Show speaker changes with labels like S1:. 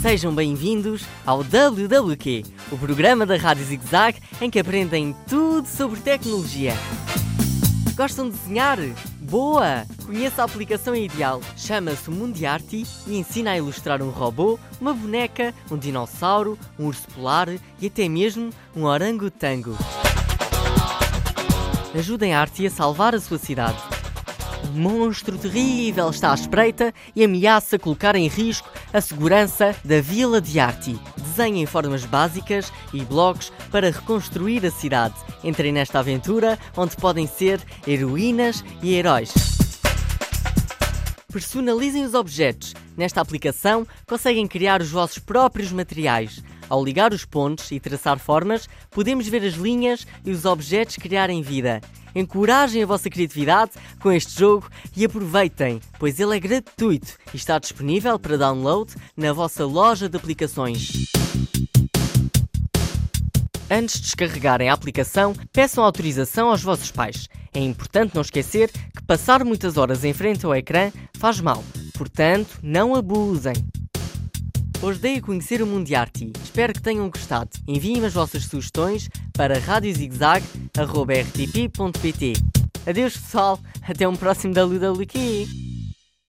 S1: Sejam bem-vindos ao WWQ, o programa da Rádio Zig Zag em que aprendem tudo sobre tecnologia. Gostam de desenhar? Boa! Conheça a aplicação ideal. Chama-se Mundiarty e ensina a ilustrar um robô, uma boneca, um dinossauro, um urso polar e até mesmo um orangotango. Ajudem a Arty a salvar a sua cidade. Monstro terrível está à espreita e ameaça colocar em risco a segurança da Vila de Arty. Desenhem formas básicas e blocos para reconstruir a cidade. Entrem nesta aventura onde podem ser heroínas e heróis. Personalizem os objetos. Nesta aplicação conseguem criar os vossos próprios materiais. Ao ligar os pontos e traçar formas, podemos ver as linhas e os objetos criarem vida. Encorajem a vossa criatividade com este jogo e aproveitem, pois ele é gratuito e está disponível para download na vossa loja de aplicações. Antes de descarregarem a aplicação, peçam autorização aos vossos pais. É importante não esquecer que passar muitas horas em frente ao ecrã faz mal, portanto, não abusem. Hoje dei a conhecer o Mundiarty. Espero que tenham gostado. Enviem as vossas sugestões para radiozigzag.rtp.pt Adeus pessoal, até um próximo WWQ.